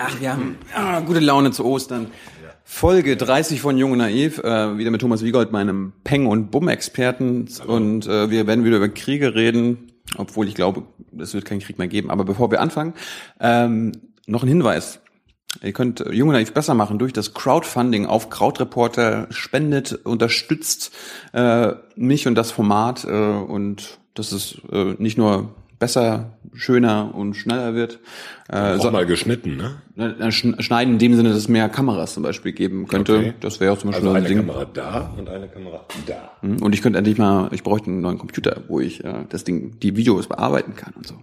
Ach, wir haben ah, gute Laune zu Ostern. Folge 30 von Jung und Naiv, äh, wieder mit Thomas Wiegold, meinem Peng- und Bumm-Experten. Und äh, wir werden wieder über Kriege reden, obwohl ich glaube, es wird keinen Krieg mehr geben. Aber bevor wir anfangen, ähm, noch ein Hinweis. Ihr könnt äh, Jung und Naiv besser machen durch das Crowdfunding auf Krautreporter. Spendet, unterstützt äh, mich und das Format. Äh, und das ist äh, nicht nur besser, schöner und schneller wird. Äh, auch so, mal geschnitten, ne? Schneiden in dem Sinne, dass es mehr Kameras zum Beispiel geben könnte. Okay. Das wäre auch zum Beispiel also eine Ding. Kamera da und eine Kamera da. Hm, und ich könnte endlich mal, ich bräuchte einen neuen Computer, wo ich äh, das Ding, die Videos bearbeiten kann und so.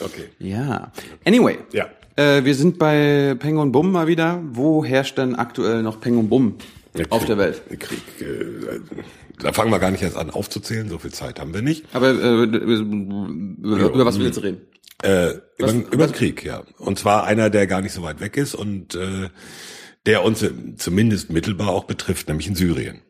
Okay. Ja. Anyway. Ja. Äh, wir sind bei Peng und Bum mal wieder. Wo herrscht denn aktuell noch Peng und Bum der auf der Welt? Krieg. Äh, da fangen wir gar nicht erst an aufzuzählen, so viel Zeit haben wir nicht. Aber äh, über, ja, über was willst du reden? Äh, über, über den Krieg, ja. Und zwar einer, der gar nicht so weit weg ist und äh, der uns zumindest mittelbar auch betrifft, nämlich in Syrien.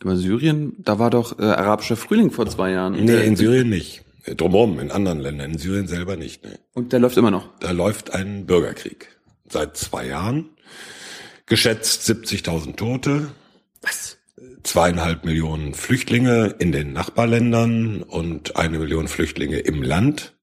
Über Syrien, da war doch äh, arabischer Frühling vor zwei Jahren. Nee, in Syrien nicht. Drumherum, in anderen Ländern. In Syrien selber nicht. Nee. Und der läuft immer noch? Da läuft ein Bürgerkrieg. Seit zwei Jahren. Geschätzt 70.000 Tote. Was? zweieinhalb Millionen Flüchtlinge in den Nachbarländern und eine Million Flüchtlinge im Land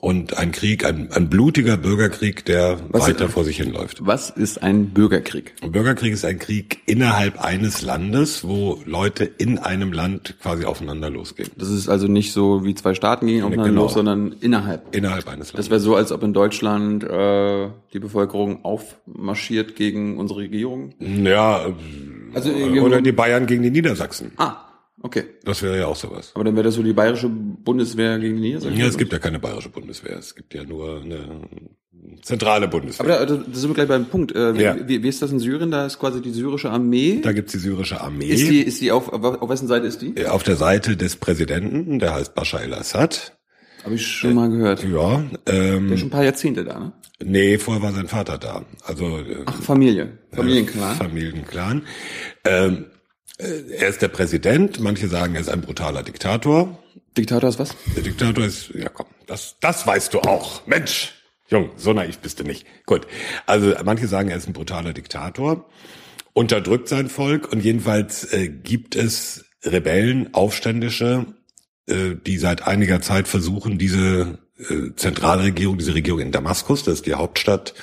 und ein Krieg, ein, ein blutiger Bürgerkrieg, der was weiter ist, vor sich hinläuft. Was ist ein Bürgerkrieg? Ein Bürgerkrieg ist ein Krieg innerhalb eines Landes, wo Leute in einem Land quasi aufeinander losgehen. Das ist also nicht so wie zwei Staaten gehen aufeinander genau. los, sondern innerhalb. Innerhalb eines Landes. Das wäre so, als ob in Deutschland äh, die Bevölkerung aufmarschiert gegen unsere Regierung. Ja, also, oder die Bayern gegen die Niedersachsen. Ah, Okay. Das wäre ja auch sowas. Aber dann wäre das so die bayerische Bundeswehr gegen die Niedersachsen? Ja, es gibt ja keine bayerische Bundeswehr. Es gibt ja nur eine zentrale Bundeswehr. Aber da, da sind wir gleich beim Punkt. Äh, ja. wie, wie ist das in Syrien? Da ist quasi die syrische Armee. Da gibt's die syrische Armee. Ist die, ist die auf, auf wessen Seite ist die? Auf der Seite des Präsidenten, der heißt Bashar el-Assad. Habe ich schon mal gehört. Ja. Ähm, der ist schon ein paar Jahrzehnte da, ne? Nee, vorher war sein Vater da. Also Ach, Familie. Familienclan. Äh, Familienclan. Ähm, äh, er ist der Präsident, manche sagen, er ist ein brutaler Diktator. Diktator ist was? Der Diktator ist, ja komm, das, das weißt du auch. Mensch, Jung, so naiv bist du nicht. Gut. Also manche sagen, er ist ein brutaler Diktator, unterdrückt sein Volk und jedenfalls äh, gibt es Rebellen, Aufständische, äh, die seit einiger Zeit versuchen, diese äh, Zentralregierung, diese Regierung in Damaskus, das ist die Hauptstadt,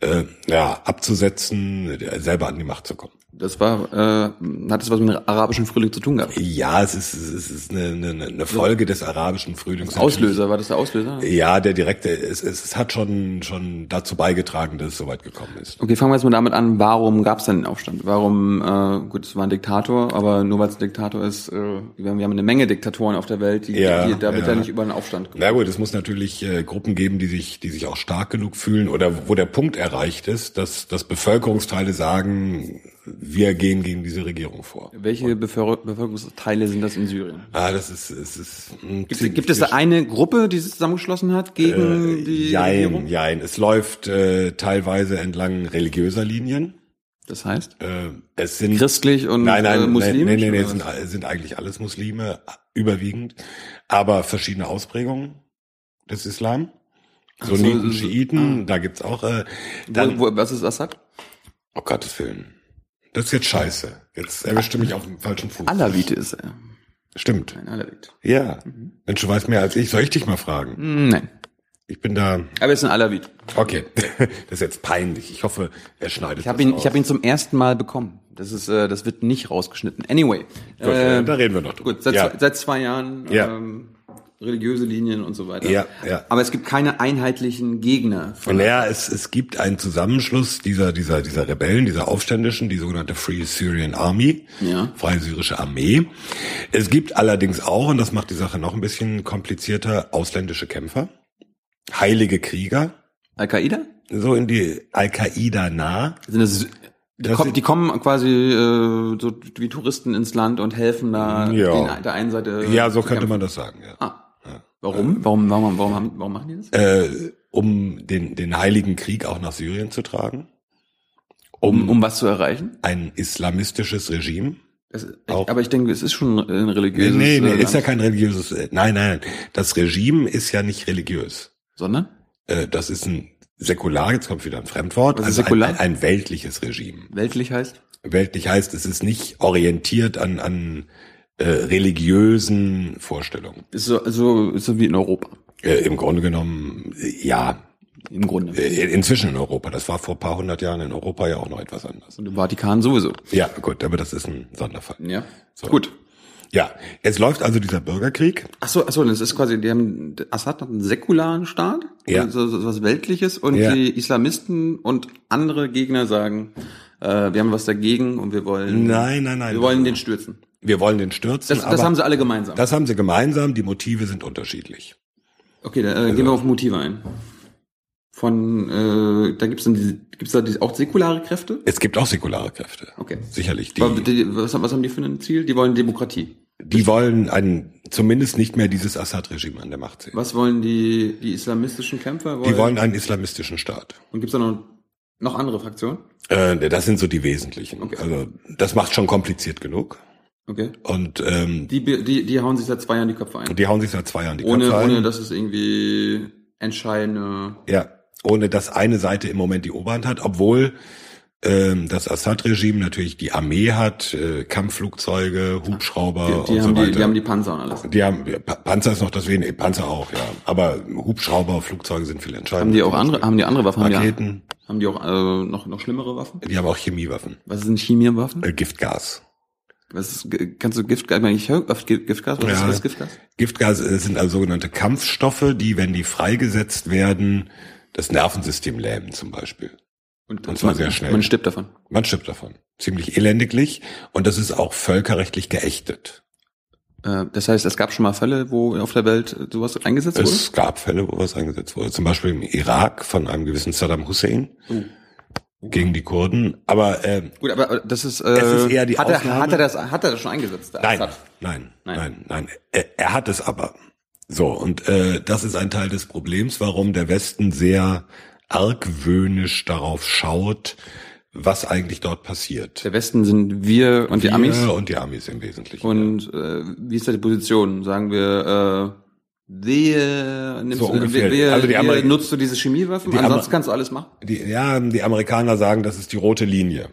äh, ja, abzusetzen, selber an die Macht zu kommen. Das war, äh, hat das was mit dem arabischen Frühling zu tun gehabt? Ja, es ist, es ist eine, eine, eine Folge des arabischen Frühlings. Auslöser, war das der Auslöser? Ja, der direkte, es, es hat schon, schon dazu beigetragen, dass es so weit gekommen ist. Okay, fangen wir jetzt mal damit an, warum gab es denn den Aufstand? Warum, äh, gut, es war ein Diktator, aber nur weil es ein Diktator ist, äh, wir, haben, wir haben eine Menge Diktatoren auf der Welt, die, ja, die da wird ja. ja nicht über einen Aufstand gekommen. Na gut, es muss natürlich äh, Gruppen geben, die sich, die sich auch stark genug fühlen oder wo der Punkt erreicht ist, dass, dass Bevölkerungsteile sagen, wir gehen gegen diese Regierung vor. Welche Bevölkerungsteile sind das in Syrien? Ah, das ist, es ist. Gibt, gibt es da eine Gruppe, die sich zusammengeschlossen hat gegen äh, die jein, Regierung? Jein, Es läuft äh, teilweise entlang religiöser Linien. Das heißt? Äh, es sind christlich und nein, nein, äh, muslimisch. Nein, nein, nein, sind, sind eigentlich alles Muslime überwiegend, aber verschiedene Ausprägungen des Islam. Sunniten, so, Schiiten, ah. da gibt's auch. Äh, dann, wo, wo, was ist Assad? Oh Gottes Willen. Das ist jetzt scheiße. Jetzt erwischte mich auf dem falschen Fuß. Alawite ist er. Stimmt. Ein Alawit. Ja. Mhm. Mensch, du weißt mehr als ich. Soll ich dich mal fragen? Hm, nein. Ich bin da. Aber er ist ein Alawit. Okay. Das ist jetzt peinlich. Ich hoffe, er schneidet ich hab ihn, raus. Ich habe ihn zum ersten Mal bekommen. Das ist, äh, das wird nicht rausgeschnitten. Anyway. Gut, äh, da reden wir noch drüber. Gut, seit, ja. zwei, seit zwei Jahren. Ja. Ähm, religiöse Linien und so weiter. Ja, ja. Aber es gibt keine einheitlichen Gegner. Von naja, es, es gibt einen Zusammenschluss dieser, dieser, dieser Rebellen, dieser Aufständischen, die sogenannte Free Syrian Army, ja. Freie Syrische Armee. Es gibt allerdings auch, und das macht die Sache noch ein bisschen komplizierter, ausländische Kämpfer, heilige Krieger. Al-Qaida? So in die Al-Qaida nah. Sind das die, kommen, die kommen quasi äh, so wie Touristen ins Land und helfen da ja. den, der einen Seite. Ja, so könnte man das sagen. Ja. Ah. Warum? Warum, warum, warum, haben, warum machen die das? Äh, um den, den Heiligen Krieg auch nach Syrien zu tragen. Um, um was zu erreichen? Ein islamistisches Regime. Das, aber ich denke, es ist schon ein religiöses. Nee, nee, nee ist ja kein religiöses. Nein, nein, das Regime ist ja nicht religiös. Sondern? Äh, das ist ein säkular, jetzt kommt wieder ein Fremdwort, also säkular? ein, ein weltliches Regime. Weltlich heißt? Weltlich heißt, es ist nicht orientiert an, an äh, religiösen Vorstellungen. So, so, so wie in Europa. Äh, Im Grunde genommen, äh, ja, Im Grunde. äh, inzwischen in Europa. Das war vor ein paar hundert Jahren in Europa ja auch noch etwas anders. Und im Vatikan sowieso. Ja, gut, aber das ist ein Sonderfall. Ja. So. Gut. Ja, es läuft also dieser Bürgerkrieg. Ach so, ach so, das ist quasi, die haben, Assad hat einen säkularen Staat, Ja. so, so was Weltliches, und Ja. die Islamisten und andere Gegner sagen, äh, wir haben was dagegen und wir wollen, Nein, nein, nein. wir wollen den stürzen. Wir wollen den stürzen. Das, das haben sie alle gemeinsam. das haben sie gemeinsam. Die Motive sind unterschiedlich. okay, dann äh, gehen wir auf Motive ein. Von, äh, da dann diese, gibt's da diese, auch säkulare Kräfte? Es gibt auch säkulare Kräfte. Okay. Sicherlich. Die, Aber die, was, was haben die für ein Ziel? Die wollen Demokratie. die wollen ein, zumindest nicht mehr dieses Assad-Regime an der Macht sehen. Was wollen die, die islamistischen Kämpfer? Die wollen einen islamistischen Staat. Und gibt's da noch, noch andere Fraktionen? Äh, das sind so die wesentlichen. Okay. Also das macht schon kompliziert genug. Okay. Und ähm, Die, die, die hauen sich seit zwei Jahren die Köpfe ein. die hauen sich seit zwei Jahren die Ohne, Köpfe ein. ohne dass es irgendwie entscheidende. Ja, ohne dass eine Seite im Moment die Oberhand hat, obwohl ähm, das Assad-Regime natürlich die Armee hat, äh, Kampfflugzeuge, Hubschrauber Die, die, und haben so die, weiter. die haben die Panzer und alles. Die haben Pa- Panzer ist noch das wenige, Panzer auch, ja. Aber Hubschrauber, Flugzeuge sind viel entscheidender. Haben die auch andere, haben die andere Waffen? Haben die, Raketen, haben die auch äh, noch, noch schlimmere Waffen? die haben auch Chemiewaffen, Was sind Chemiewaffen? äh, Giftgas. Was ist, kannst du Giftgas? Ich meine, ich höre oft Gi- Giftgas. Was ist Ja. das Giftgas? Giftgas äh, sind also sogenannte Kampfstoffe, die, wenn die freigesetzt werden, das Nervensystem lähmen zum Beispiel. Und, Und zwar man, sehr schnell. Man stirbt davon. Man stirbt davon. Ziemlich elendiglich. Und das ist auch völkerrechtlich geächtet. Äh, das heißt, es gab schon mal Fälle, wo auf der Welt sowas eingesetzt wurde? Es gab Fälle, wo was eingesetzt wurde. Zum Beispiel im Irak von einem gewissen Saddam Hussein gegen die Kurden. Aber äh, Gut, aber äh, das ist, äh, Es ist eher die hat, er, Ausnahme. hat er das, hat er das schon eingesetzt? nein, nein, Nein. nein, nein, Er, er hat es aber. So, und äh, das ist ein Teil des Problems, warum der Westen sehr argwöhnisch darauf schaut, was eigentlich dort passiert. Der Westen sind wir und die Wir Amis. Und die Amis im Wesentlichen. Und äh, wie ist da die Position? Sagen wir, wer, nimmst, So du- ungefähr. wer, Also die Ameri- nutzt du diese Chemiewaffen? Die Ansonsten Amer- kannst du alles machen. Die, ja, die Amerikaner sagen, das ist die rote Linie.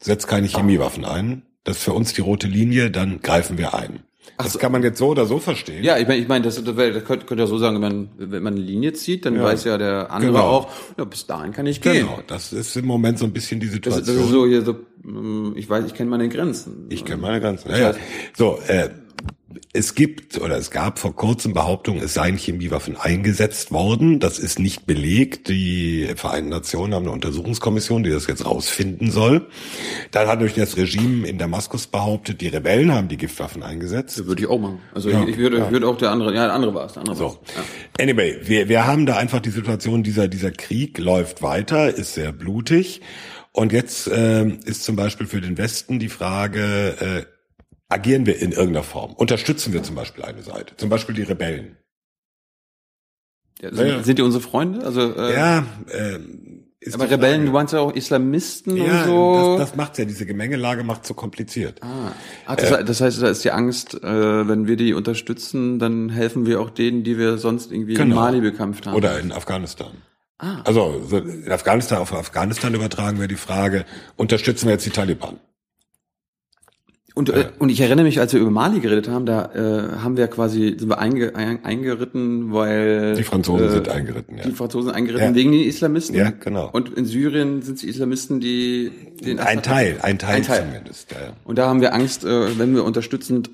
Setzt keine Chemiewaffen ein. Das ist für uns die rote Linie, dann greifen wir ein. Das so. kann man jetzt so oder so verstehen. Ja, ich meine, ich meine, das, das, das könnte, könnte ja so sagen, wenn man, wenn man eine Linie zieht, dann Ja. weiß ja der andere Genau. auch, ja, bis dahin kann ich gehen. Genau, das ist im Moment so ein bisschen die Das, Situation. das ist so hier so, mm, ich weiß, ich kenne meine Grenzen. Ich kenne meine Grenzen. Ja, ja. So, äh, es gibt oder es gab vor kurzem Behauptungen, es seien Chemiewaffen eingesetzt worden. Das ist nicht belegt. Die Vereinten Nationen haben eine Untersuchungskommission, die das jetzt rausfinden soll. Dann hat durch das Regime in Damaskus behauptet, die Rebellen haben die Giftwaffen eingesetzt. Das würde ich auch machen. Also Ja, ich, ich würde, ja. ich würde auch der andere, ja, der andere war es, der andere So. Ja. Anyway, wir, wir haben da einfach die Situation, dieser, dieser Krieg läuft weiter, ist sehr blutig. Und jetzt ähm, ist zum Beispiel für den Westen die Frage, äh, agieren wir in irgendeiner Form? Unterstützen wir zum Beispiel eine Seite? Zum Beispiel die Rebellen? Ja, sind, Ja. sind die unsere Freunde? Also, äh, Ja, ähm, ist aber Rebellen, du meinst ja auch Islamisten ja, und so. das, das macht's ja, diese Gemengelage macht's so kompliziert. Ah, ah das, das heißt, da ist die Angst, äh, wenn wir die unterstützen, dann helfen wir auch denen, die wir sonst irgendwie in Genau. Mali bekämpft haben. Oder in Afghanistan. Ah. Also so in Afghanistan auf Afghanistan übertragen wir die Frage, unterstützen wir jetzt die Taliban? Und, äh, und ich erinnere mich, als wir über Mali geredet haben, da äh, haben wir quasi sind wir einge, ein, eingeritten, weil Die Franzosen äh, sind eingeritten, ja. Die Franzosen eingeritten Ja. wegen den Islamisten. Ja, genau. Und in Syrien sind die Islamisten, die den Ein Assad- Teil, ein Teil, Ein Teil. zumindest. Ja. Und da haben wir Angst, äh, wenn wir unterstützend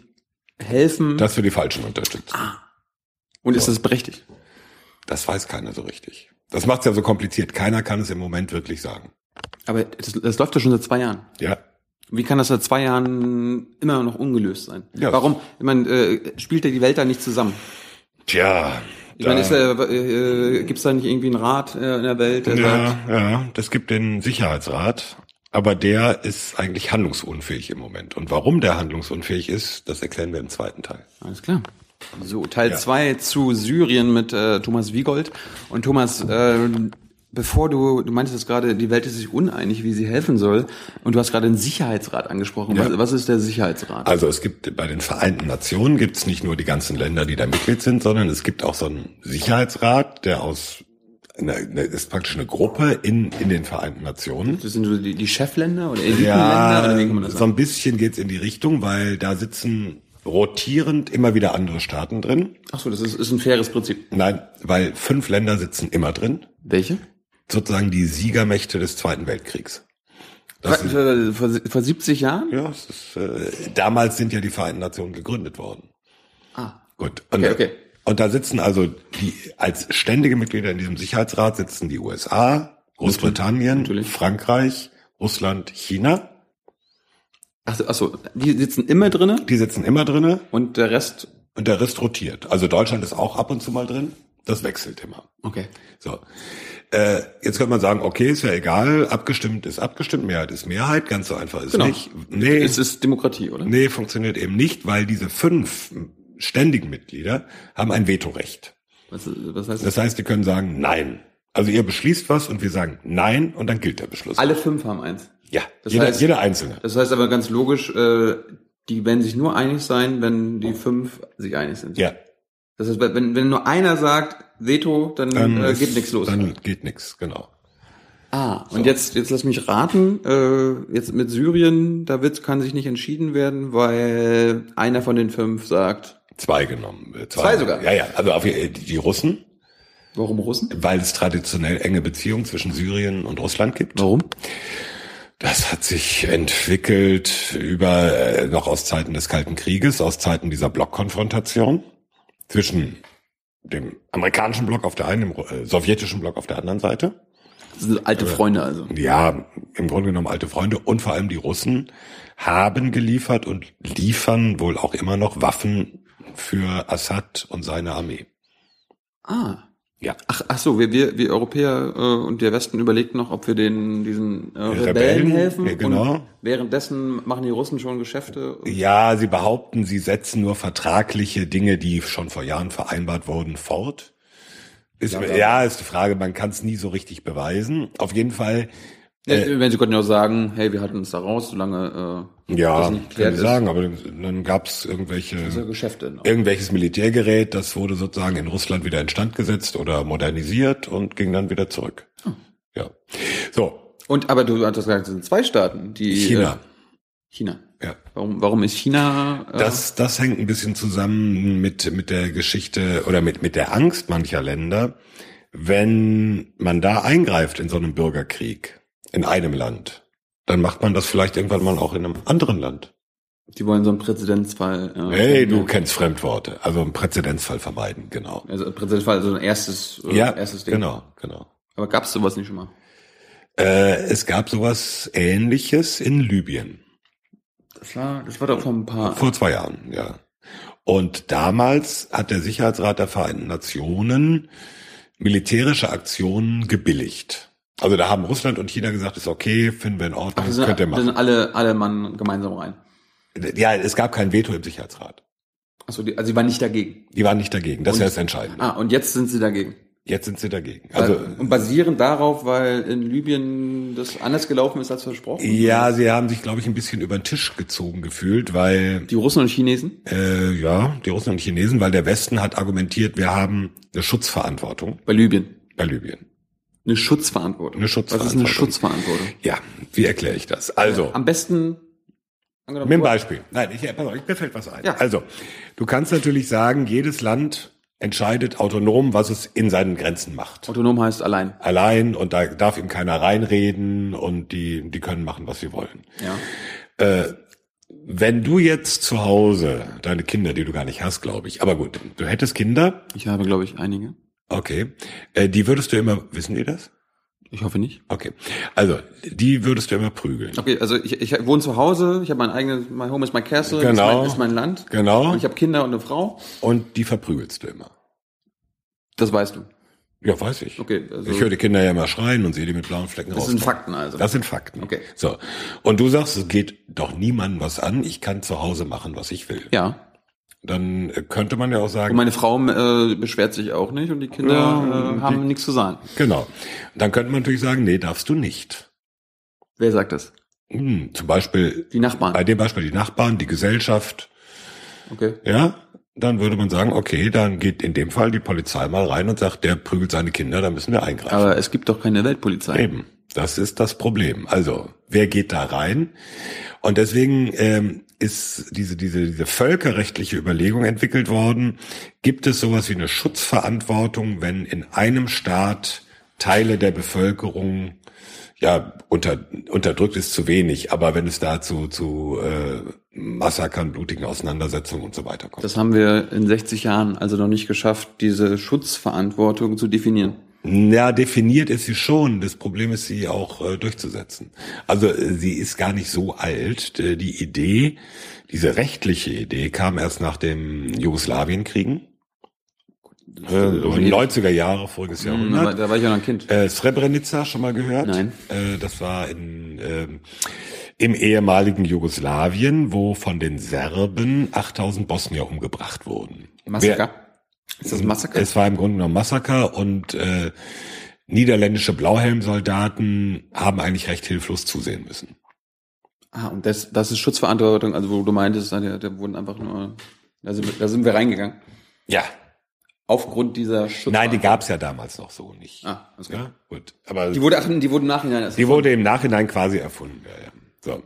helfen. Dass wir die Falschen unterstützen. und ist das berechtigt? Das weiß keiner so richtig. Das macht's ja so kompliziert. Keiner kann es im Moment wirklich sagen. Aber das, das läuft ja schon seit zwei Jahren. Ja. Wie kann das seit zwei Jahren immer noch ungelöst sein? Ja. Warum? Ich meine, äh, spielt ja die Welt da nicht zusammen? Tja. Ich meine, ist, äh, äh, gibt es da nicht irgendwie einen Rat äh, in der Welt, der sagt, ja, ja, das gibt den Sicherheitsrat. Aber der ist eigentlich handlungsunfähig im Moment. Und warum der handlungsunfähig ist, das erklären wir im zweiten Teil. alles klar. So, Teil Ja. zwei zu Syrien mit äh, Thomas Wiegold. Und Thomas, äh, bevor du, du meintest jetzt gerade, die Welt ist sich uneinig, wie sie helfen soll. Und du hast gerade den Sicherheitsrat angesprochen. Ja. Was, was ist der Sicherheitsrat? Also es gibt bei den Vereinten Nationen gibt's nicht nur die ganzen Länder, die da Mitglied sind, sondern es gibt auch so einen Sicherheitsrat, der aus eine, eine ist praktisch eine Gruppe in in den Vereinten Nationen. Das sind so die, die Chefländer oder Elitenländer oder wie kann man das so ein bisschen geht's in die Richtung, weil da sitzen rotierend immer wieder andere Staaten drin. Ach so, das ist, ist ein faires Prinzip. Nein, weil fünf Länder sitzen immer drin. Welche? Sozusagen die Siegermächte des Zweiten Weltkriegs. Das Vor, vor, vor 70 Jahren? ja, ist, äh, damals sind ja die Vereinten Nationen gegründet worden. Ah, Gut. Und, Okay, okay. und da sitzen also die, als ständige Mitglieder in diesem Sicherheitsrat sitzen die USA, Großbritannien, Natürlich. Frankreich, Russland, China. ach, so, ach so, die sitzen immer drinnen Die sitzen immer drinne und der Rest. und der Rest rotiert. Also Deutschland ist auch ab und zu mal drin. Das wechselt immer. Okay. So. Äh, jetzt könnte man sagen, okay, ist ja egal, abgestimmt ist abgestimmt, Mehrheit ist Mehrheit, ganz so einfach ist Genau. nicht. Nee, Es ist Demokratie, oder? nee, funktioniert eben nicht, weil diese fünf ständigen Mitglieder haben ein Vetorecht. Was, was heißt das? Das heißt, die können sagen Nein. Also ihr beschließt was und wir sagen Nein und dann gilt der Beschluss. Alle fünf haben eins. ja, Das jeder, heißt- jeder Einzelne. Das heißt aber ganz logisch, äh, die werden sich nur einig sein, wenn die fünf sich einig sind. Ja, Das heißt, wenn, wenn nur einer sagt Veto, dann, dann äh, geht nichts los. Dann geht nichts, genau. Ah, und jetzt, jetzt lass mich raten, äh, jetzt mit Syrien, da wird, kann sich nicht entschieden werden, weil einer von den fünf sagt, Zwei genommen. äh, Zwei sogar? Ja, ja. Also auf, die die Russen, warum Russen? weil es traditionell enge Beziehungen zwischen Syrien und Russland gibt. Warum? Das hat sich entwickelt über äh, noch aus Zeiten des Kalten Krieges, aus Zeiten dieser Blockkonfrontation zwischen dem amerikanischen Block auf der einen, dem äh, sowjetischen Block auf der anderen Seite. Das sind alte Freunde also. Ja, im Grunde genommen alte Freunde und vor allem die Russen haben geliefert und liefern wohl auch immer noch Waffen für Assad und seine Armee. Ah. Ja. Ach, ach so, wir, wir, wir Europäer äh, und der Westen überlegen noch, ob wir den diesen äh, Rebellen, Rebellen, helfen. ja, genau. Und währenddessen machen die Russen schon Geschäfte. Ja, sie behaupten, sie setzen nur vertragliche Dinge, die schon vor Jahren vereinbart wurden, fort. Ist, Ja, ja, ist die Frage, man kann es nie so richtig beweisen. Auf jeden Fall, Äh, Wenn sie könnten ja auch sagen, hey, wir halten uns da raus, solange äh, ja, das nicht geklärt ich ist. sagen, aber dann gab es irgendwelche, Geschäfte. Noch. irgendwelches Militärgerät, das wurde sozusagen in Russland wieder instand gesetzt oder modernisiert und ging dann wieder zurück. Oh. Ja. So, Und aber du hattest gesagt, es sind zwei Staaten, die China. Äh, China. Ja. Warum, warum ist China? Äh, Das, das hängt ein bisschen zusammen mit, mit der Geschichte oder mit, mit der Angst mancher Länder, wenn man da eingreift in so einem Bürgerkrieg in einem Land, dann macht man das vielleicht irgendwann mal auch in einem anderen Land. die wollen so einen Präzedenzfall. Äh, Hey, du verhindern. kennst Fremdworte, also einen Präzedenzfall vermeiden, genau. Also Präzedenzfall, also ein erstes, äh, Ja, erstes Ding. genau, genau. Aber gab's sowas nicht schon mal? Äh, es gab sowas Ähnliches in Libyen. Das war, das war doch vor ein paar. Vor zwei Jahren, ja. Und damals hat der Sicherheitsrat der Vereinten Nationen militärische Aktionen gebilligt. Also da haben Russland und China gesagt, ist okay, finden wir in Ordnung, Ach, das könnt ihr machen. sind alle, alle Mann gemeinsam rein. Ja, es gab kein Veto im Sicherheitsrat. Achso, die, also die waren nicht dagegen. Die waren nicht dagegen, das Und- wäre das Entscheidende. Ah, und jetzt sind sie dagegen. Jetzt sind sie dagegen. Also und basierend darauf, weil in Libyen das anders gelaufen ist als versprochen? ja, sie haben sich, glaube ich, ein bisschen über den Tisch gezogen gefühlt, weil Die Russen und Chinesen? äh, ja, die Russen und Chinesen, weil der Westen hat argumentiert, wir haben eine Schutzverantwortung Bei Libyen. bei Libyen. Eine Schutzverantwortung. Eine Was ist Schutzverantwortung. eine Schutzverantwortung? Ja, wie erkläre ich das? Also, Am besten. mit dem Beispiel. Nein, ich, pass auf, ich- mir fällt was ein. Ja. Also, du kannst natürlich sagen, jedes Land entscheidet autonom, was es in seinen Grenzen macht. Autonom heißt allein. Allein und da darf ihm keiner reinreden und die, die können machen, was sie wollen. Ja. Äh, wenn du jetzt zu Hause deine Kinder, die du gar nicht hast, glaube ich, aber gut, du hättest Kinder, Ich habe, glaube ich, einige. okay, äh, die würdest du immer, wissen die das? Ich hoffe nicht. Okay, also die würdest du immer prügeln. Okay, also ich, ich wohne zu Hause, ich habe mein eigenes, my home is my castle, Genau. ist, mein, ist mein Land. Genau. Und ich habe Kinder und eine Frau. Und die verprügelst du immer. Das weißt du. Ja, weiß ich. Okay, also- ich höre die Kinder ja immer schreien und sehe die mit blauen Flecken Das raus. sind Fakten also. Das sind Fakten. Okay. So. Und du sagst, es geht doch niemandem was an. Ich kann zu Hause machen, was ich will. ja. Dann äh, könnte man ja auch Und sagen, meine Frau äh, beschwert sich auch nicht und die Kinder Ja, äh, haben nichts zu sagen. genau. Dann könnte man natürlich sagen, nee, darfst du nicht. Wer sagt das? Hm, zum Beispiel Die Nachbarn. bei dem Beispiel die Nachbarn, die Gesellschaft, Okay. ja, dann würde man sagen, okay, dann geht in dem Fall die Polizei mal rein und sagt, der prügelt seine Kinder, da müssen wir eingreifen. Aber es gibt doch keine Weltpolizei. Eben, das ist das Problem. Also, wer geht da rein? Und deswegen ähm, ist diese, diese, diese völkerrechtliche Überlegung entwickelt worden. Gibt es sowas wie eine Schutzverantwortung, wenn in einem Staat Teile der Bevölkerung ja, unter, unterdrückt ist zu wenig, aber wenn es da zu, zu äh, Massakern, blutigen Auseinandersetzungen und so weiter kommt. Das haben wir in 60 Jahren also noch nicht geschafft, diese Schutzverantwortung zu definieren. Ja, definiert ist sie schon. Das Problem ist, sie auch äh, durchzusetzen. Also äh, sie ist gar nicht so alt. Äh, die Idee, diese rechtliche Idee kam erst nach dem Jugoslawienkriegen. Äh, so 90er Jahre, voriges Hm, Jahrhundert. da war ich ja noch ein Kind. Äh, Srebrenica schon mal gehört? Nein. Äh, das war in, ähm, im ehemaligen Jugoslawien, wo von den Serben 8000 Bosnier umgebracht wurden. Massaker? Ist das ein Massaker? Es war im Grunde genommen Massaker und äh, niederländische Blauhelmsoldaten haben eigentlich recht hilflos zusehen müssen. Ah, und das, das ist Schutzverantwortung, also wo du meintest, da, da wurden einfach nur, da sind, wir, da sind wir reingegangen. Ja. Aufgrund dieser Nein, die gab's ja damals noch so nicht. Ah, alles klar. Ja, gut. Aber Die wurde, die wurde im Nachhinein erst. Die wurde im Nachhinein quasi erfunden. Ja, ja. So.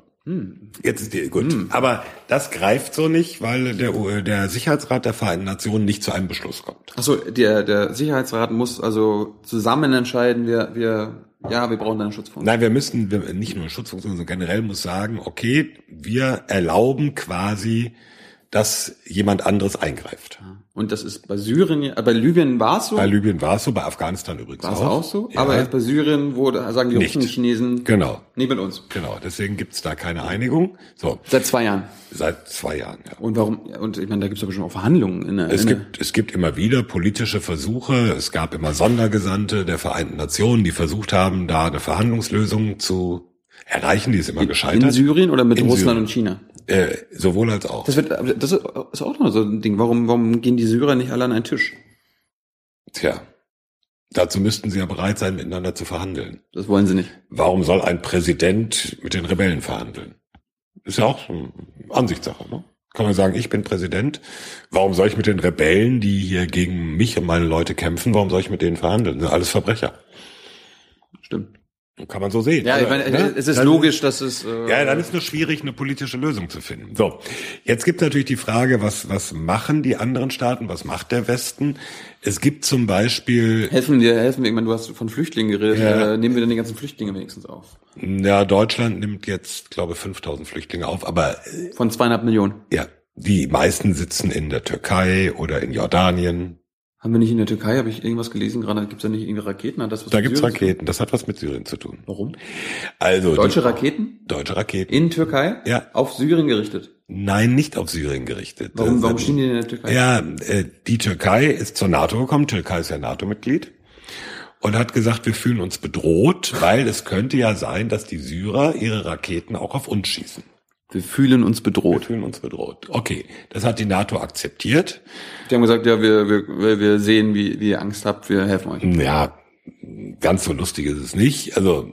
Jetzt ist die, gut. Aber das greift so nicht, weil der, der Sicherheitsrat der Vereinten Nationen nicht zu einem Beschluss kommt. Achso, der, der Sicherheitsrat muss also zusammen entscheiden, wir, wir, ja, wir brauchen eine Schutzfunktion. Nein, wir müssten wir, nicht nur Schutzfunktion, sondern generell muss sagen, okay, wir erlauben quasi, dass jemand anderes eingreift. Und das ist bei Syrien, äh, bei Libyen war es so, Bei Libyen war es so, bei Afghanistan übrigens war es auch. auch so, Ja, aber jetzt bei Syrien wurde, sagen die Nicht. Russen, Chinesen, genau, nee, mit uns. genau. Deswegen gibt's da keine Einigung. So, Seit zwei Jahren. seit zwei Jahren. Ja. Und warum, und ich meine, da gibt es ja bestimmt auch Verhandlungen in der, Es in gibt, es gibt immer wieder politische Versuche. Es gab immer Sondergesandte der Vereinten Nationen, die versucht haben, da eine Verhandlungslösung zu erreichen. Die ist immer in gescheitert. Syrien oder mit In Russland Syrien. und China? Äh, sowohl als auch. Das wird, das ist auch noch so ein Ding. Warum, warum gehen die Syrer nicht alle an einen Tisch? Tja, dazu müssten sie ja bereit sein, miteinander zu verhandeln. Das wollen sie nicht. Warum soll ein Präsident mit den Rebellen verhandeln? Ist ja auch eine Ansichtssache, ne? Kann man sagen, ich bin Präsident. Warum soll ich mit den Rebellen, die hier gegen mich und meine Leute kämpfen, warum soll ich mit denen verhandeln? Das sind alles Verbrecher. Stimmt. Kann man so sehen. Ja, ich meine, Ne? es ist Dann- logisch, dass es, äh, Ja, dann ist nur schwierig, eine politische Lösung zu finden. So, jetzt gibt natürlich die Frage, was, was machen die anderen Staaten, was macht der Westen? Es gibt zum Beispiel, helfen dir, helfen wir, ich meine, du hast von Flüchtlingen geredet, Ja. äh, nehmen wir dann die ganzen Flüchtlinge wenigstens auf. ja, Deutschland nimmt jetzt, glaube ich, 5000 Flüchtlinge auf, aber äh, Von zweieinhalb Millionen. ja, die meisten sitzen in der Türkei oder in Jordanien. Haben wir nicht in der Türkei, habe ich irgendwas gelesen, gerade gibt's da nicht irgendwie Raketen? Hat das was Da zu tun? Raketen. Das hat was mit Syrien zu tun. Warum? Also Deutsche Raketen? die, deutsche Raketen. In Türkei? Ja. Auf Syrien gerichtet. Nein, nicht auf Syrien gerichtet. Warum, warum stehen die in der Türkei? Ja, äh, die Türkei ist zur NATO gekommen. Türkei ist ja NATO-Mitglied. Und hat gesagt, wir fühlen uns bedroht, weil es könnte ja sein, dass die Syrer ihre Raketen auch auf uns schießen. Wir fühlen uns Wir bedroht. fühlen uns bedroht. Okay, das hat die NATO akzeptiert. Die haben gesagt, ja, wir, wir, wir sehen, wie, wie ihr Angst habt, wir helfen euch. Ja, ganz so lustig ist es nicht. Also,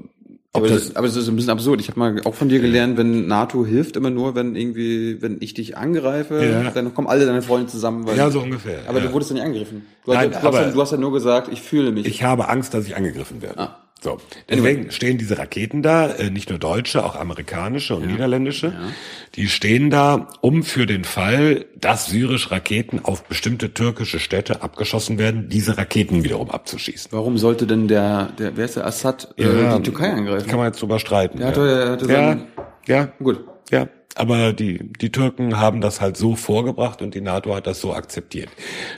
Aber, das, das, aber es ist ein bisschen absurd. Ich habe mal auch von dir gelernt, wenn NATO hilft immer nur, wenn irgendwie, wenn ich dich angreife, Ja. dann kommen alle deine Freunde zusammen. Weil, ja, so ungefähr. aber ja. du wurdest ja nicht angegriffen. Du, Nein, hast, du, hast ja, du hast ja nur gesagt, ich fühle mich. Ich habe Angst, dass ich angegriffen werde. Ah. So. Deswegen stehen diese Raketen da, äh, nicht nur deutsche, auch amerikanische und niederländische. Die stehen da, um für den Fall, dass syrische Raketen auf bestimmte türkische Städte abgeschossen werden, diese Raketen wiederum abzuschießen. Warum sollte denn der, der wer ist der Assad, äh, die Türkei angreifen? Kann man jetzt drüber streiten. Hatte ja, seinen, ja, gut. ja. Aber die, die Türken haben das halt so vorgebracht und die NATO hat das so akzeptiert.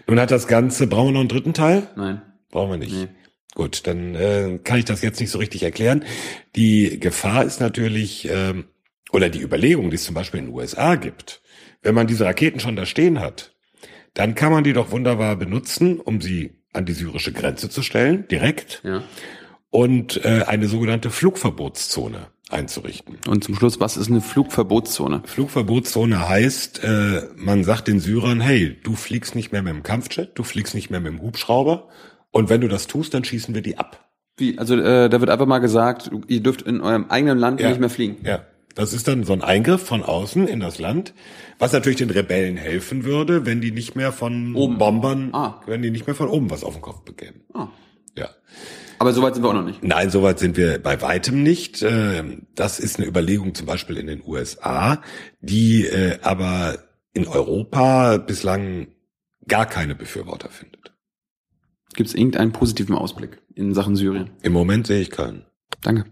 Nun hat das Ganze, brauchen wir noch einen dritten Teil? Nein. Brauchen wir nicht. Nee. Gut, dann äh, kann ich das jetzt nicht so richtig erklären. Die Gefahr ist natürlich, ähm, oder die Überlegung, die es zum Beispiel in den USA gibt, wenn man diese Raketen schon da stehen hat, dann kann man die doch wunderbar benutzen, um sie an die syrische Grenze zu stellen, direkt, Ja. und äh, eine sogenannte Flugverbotszone einzurichten. Und zum Schluss, was ist eine Flugverbotszone? Flugverbotszone heißt, äh, man sagt den Syrern, hey, du fliegst nicht mehr mit dem Kampfjet, du fliegst nicht mehr mit dem Hubschrauber, und wenn du das tust, dann schießen wir die ab. Wie? Also äh, da wird einfach mal gesagt, ihr dürft in eurem eigenen Land Ja. nicht mehr fliegen. Ja, Das ist dann so ein Eingriff von außen in das Land, was natürlich den Rebellen helfen würde, wenn die nicht mehr von Oben. Bombern, Ah. wenn die nicht mehr von oben was auf den Kopf bekämen. Ah. Ja. Aber soweit sind wir auch noch nicht. Nein, soweit sind wir bei weitem nicht. Ähm, Das ist eine Überlegung zum Beispiel in den USA, die äh, aber in Europa bislang gar keine Befürworter findet. Gibt es irgendeinen positiven Ausblick in Sachen Syrien? Im Moment sehe ich keinen. Danke.